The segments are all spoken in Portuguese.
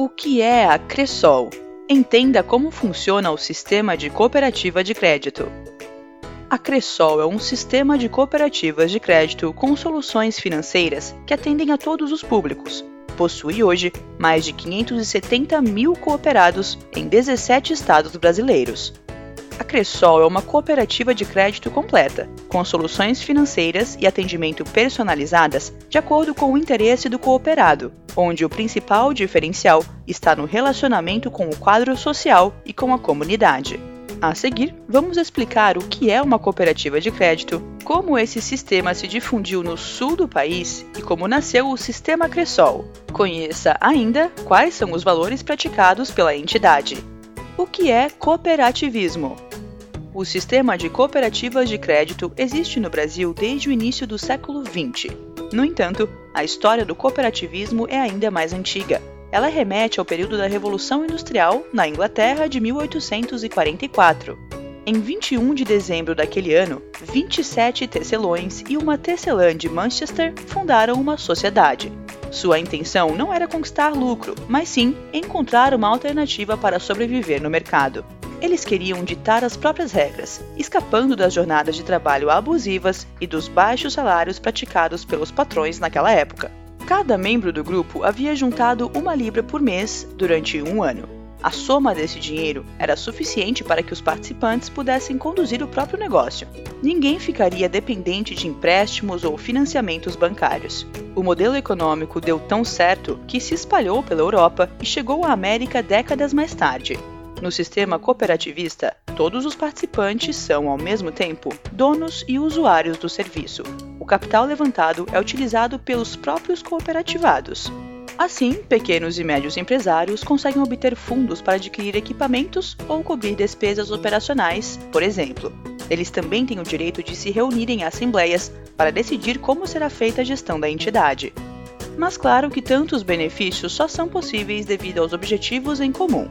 O que é a Cressol? Entenda como funciona o sistema de cooperativa de crédito. A Cressol é um sistema de cooperativas de crédito com soluções financeiras que atendem a todos os públicos. Possui hoje mais de 570 mil cooperados em 17 estados brasileiros. A Cressol é uma cooperativa de crédito completa, com soluções financeiras e atendimento personalizadas de acordo com o interesse do cooperado, onde o principal diferencial está no relacionamento com o quadro social e com a comunidade. A seguir, vamos explicar o que é uma cooperativa de crédito, como esse sistema se difundiu no sul do país e como nasceu o Sistema Cressol. Conheça ainda quais são os valores praticados pela entidade. O que é cooperativismo? O sistema de cooperativas de crédito existe no Brasil desde o início do século XX. No entanto, a história do cooperativismo é ainda mais antiga. Ela remete ao período da Revolução Industrial na Inglaterra de 1844. Em 21 de dezembro daquele ano, 27 tecelões e uma tecelã de Manchester fundaram uma sociedade. Sua intenção não era conquistar lucro, mas sim encontrar uma alternativa para sobreviver no mercado. Eles queriam ditar as próprias regras, escapando das jornadas de trabalho abusivas e dos baixos salários praticados pelos patrões naquela época. Cada membro do grupo havia juntado uma libra por mês durante um ano. A soma desse dinheiro era suficiente para que os participantes pudessem conduzir o próprio negócio. Ninguém ficaria dependente de empréstimos ou financiamentos bancários. O modelo econômico deu tão certo que se espalhou pela Europa e chegou à América décadas mais tarde. No sistema cooperativista, todos os participantes são, ao mesmo tempo, donos e usuários do serviço. O capital levantado é utilizado pelos próprios cooperativados. Assim, pequenos e médios empresários conseguem obter fundos para adquirir equipamentos ou cobrir despesas operacionais, por exemplo. Eles também têm o direito de se reunir em assembleias para decidir como será feita a gestão da entidade. Mas claro que tantos benefícios só são possíveis devido aos objetivos em comum.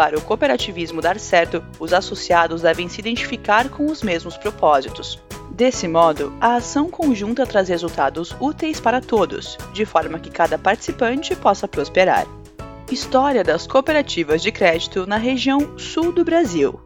Para o cooperativismo dar certo, os associados devem se identificar com os mesmos propósitos. Desse modo, a ação conjunta traz resultados úteis para todos, de forma que cada participante possa prosperar. História das cooperativas de crédito na região sul do Brasil.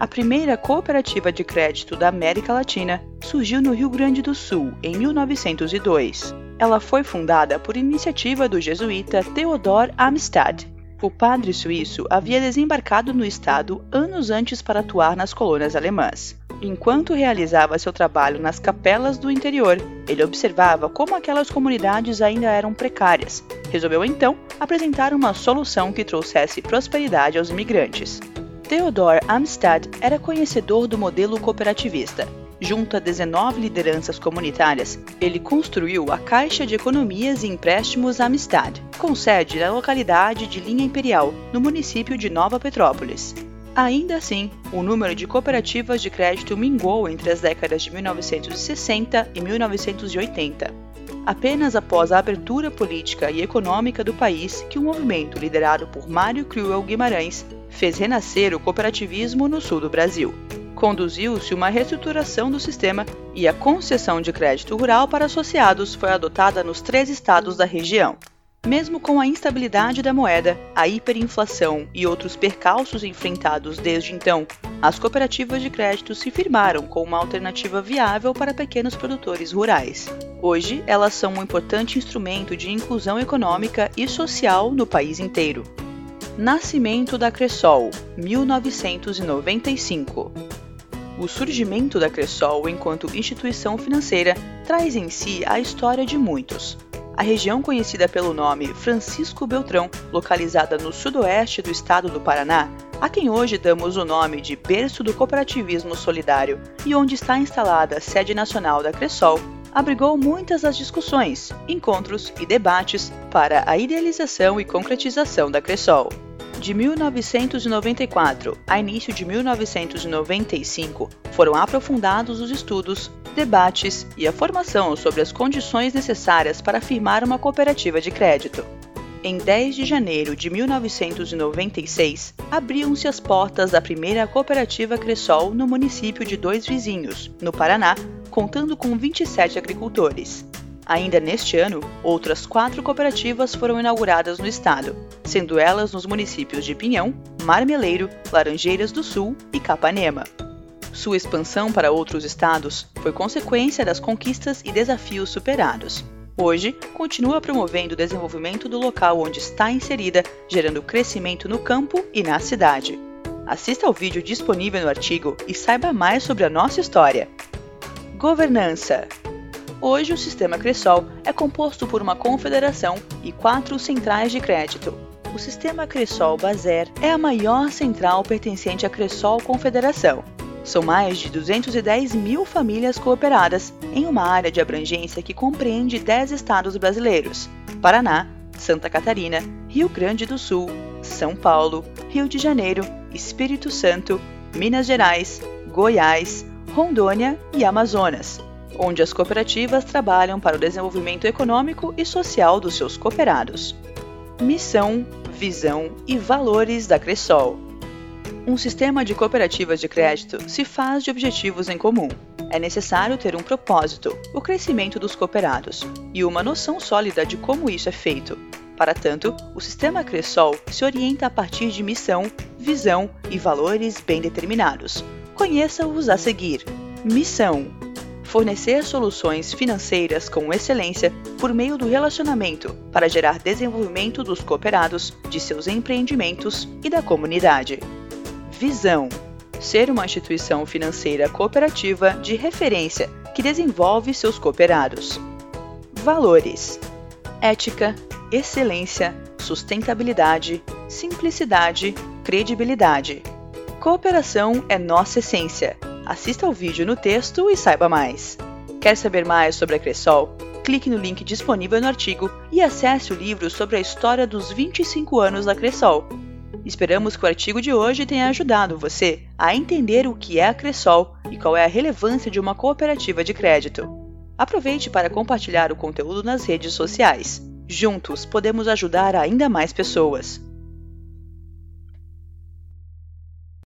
A primeira cooperativa de crédito da América Latina surgiu no Rio Grande do Sul em 1902. Ela foi fundada por iniciativa do jesuíta Theodor Amistad o padre suíço havia desembarcado no estado anos antes para atuar nas colônias alemãs. Enquanto realizava seu trabalho nas capelas do interior, ele observava como aquelas comunidades ainda eram precárias. Resolveu então apresentar uma solução que trouxesse prosperidade aos imigrantes. Theodor Amstad era conhecedor do modelo cooperativista junto a 19 lideranças comunitárias, ele construiu a Caixa de Economias e Empréstimos Amistad, com sede na localidade de Linha Imperial, no município de Nova Petrópolis. Ainda assim, o número de cooperativas de crédito minguou entre as décadas de 1960 e 1980. Apenas após a abertura política e econômica do país que o um movimento liderado por Mário Cruel Guimarães fez renascer o cooperativismo no sul do Brasil conduziu-se uma reestruturação do sistema e a concessão de crédito rural para associados foi adotada nos três estados da região. Mesmo com a instabilidade da moeda, a hiperinflação e outros percalços enfrentados desde então, as cooperativas de crédito se firmaram como uma alternativa viável para pequenos produtores rurais. Hoje, elas são um importante instrumento de inclusão econômica e social no país inteiro. Nascimento da Cressol, 1995. O surgimento da Cressol enquanto instituição financeira traz em si a história de muitos. A região conhecida pelo nome Francisco Beltrão, localizada no sudoeste do estado do Paraná, a quem hoje damos o nome de berço do cooperativismo solidário e onde está instalada a sede nacional da Cressol, abrigou muitas das discussões, encontros e debates para a idealização e concretização da Cressol. De 1994 a início de 1995, foram aprofundados os estudos, debates e a formação sobre as condições necessárias para firmar uma cooperativa de crédito. Em 10 de janeiro de 1996, abriam-se as portas da primeira cooperativa Cressol no município de Dois Vizinhos, no Paraná, contando com 27 agricultores. Ainda neste ano, outras quatro cooperativas foram inauguradas no estado, sendo elas nos municípios de Pinhão, Marmeleiro, Laranjeiras do Sul e Capanema. Sua expansão para outros estados foi consequência das conquistas e desafios superados. Hoje, continua promovendo o desenvolvimento do local onde está inserida, gerando crescimento no campo e na cidade. Assista ao vídeo disponível no artigo e saiba mais sobre a nossa história. Governança Hoje, o sistema Cressol é composto por uma confederação e quatro centrais de crédito. O sistema Cressol Bazer é a maior central pertencente à Cressol Confederação. São mais de 210 mil famílias cooperadas em uma área de abrangência que compreende 10 estados brasileiros: Paraná, Santa Catarina, Rio Grande do Sul, São Paulo, Rio de Janeiro, Espírito Santo, Minas Gerais, Goiás, Rondônia e Amazonas onde as cooperativas trabalham para o desenvolvimento econômico e social dos seus cooperados. Missão, visão e valores da Cressol. Um sistema de cooperativas de crédito se faz de objetivos em comum. É necessário ter um propósito, o crescimento dos cooperados, e uma noção sólida de como isso é feito. Para tanto, o sistema Cressol se orienta a partir de missão, visão e valores bem determinados. Conheça-os a seguir. Missão: fornecer soluções financeiras com excelência por meio do relacionamento para gerar desenvolvimento dos cooperados, de seus empreendimentos e da comunidade. Visão: ser uma instituição financeira cooperativa de referência que desenvolve seus cooperados. Valores: ética, excelência, sustentabilidade, simplicidade, credibilidade. Cooperação é nossa essência Assista ao vídeo no texto e saiba mais. Quer saber mais sobre a Cressol? Clique no link disponível no artigo e acesse o livro sobre a história dos 25 anos da Cressol. Esperamos que o artigo de hoje tenha ajudado você a entender o que é a Cressol e qual é a relevância de uma cooperativa de crédito. Aproveite para compartilhar o conteúdo nas redes sociais. Juntos podemos ajudar ainda mais pessoas.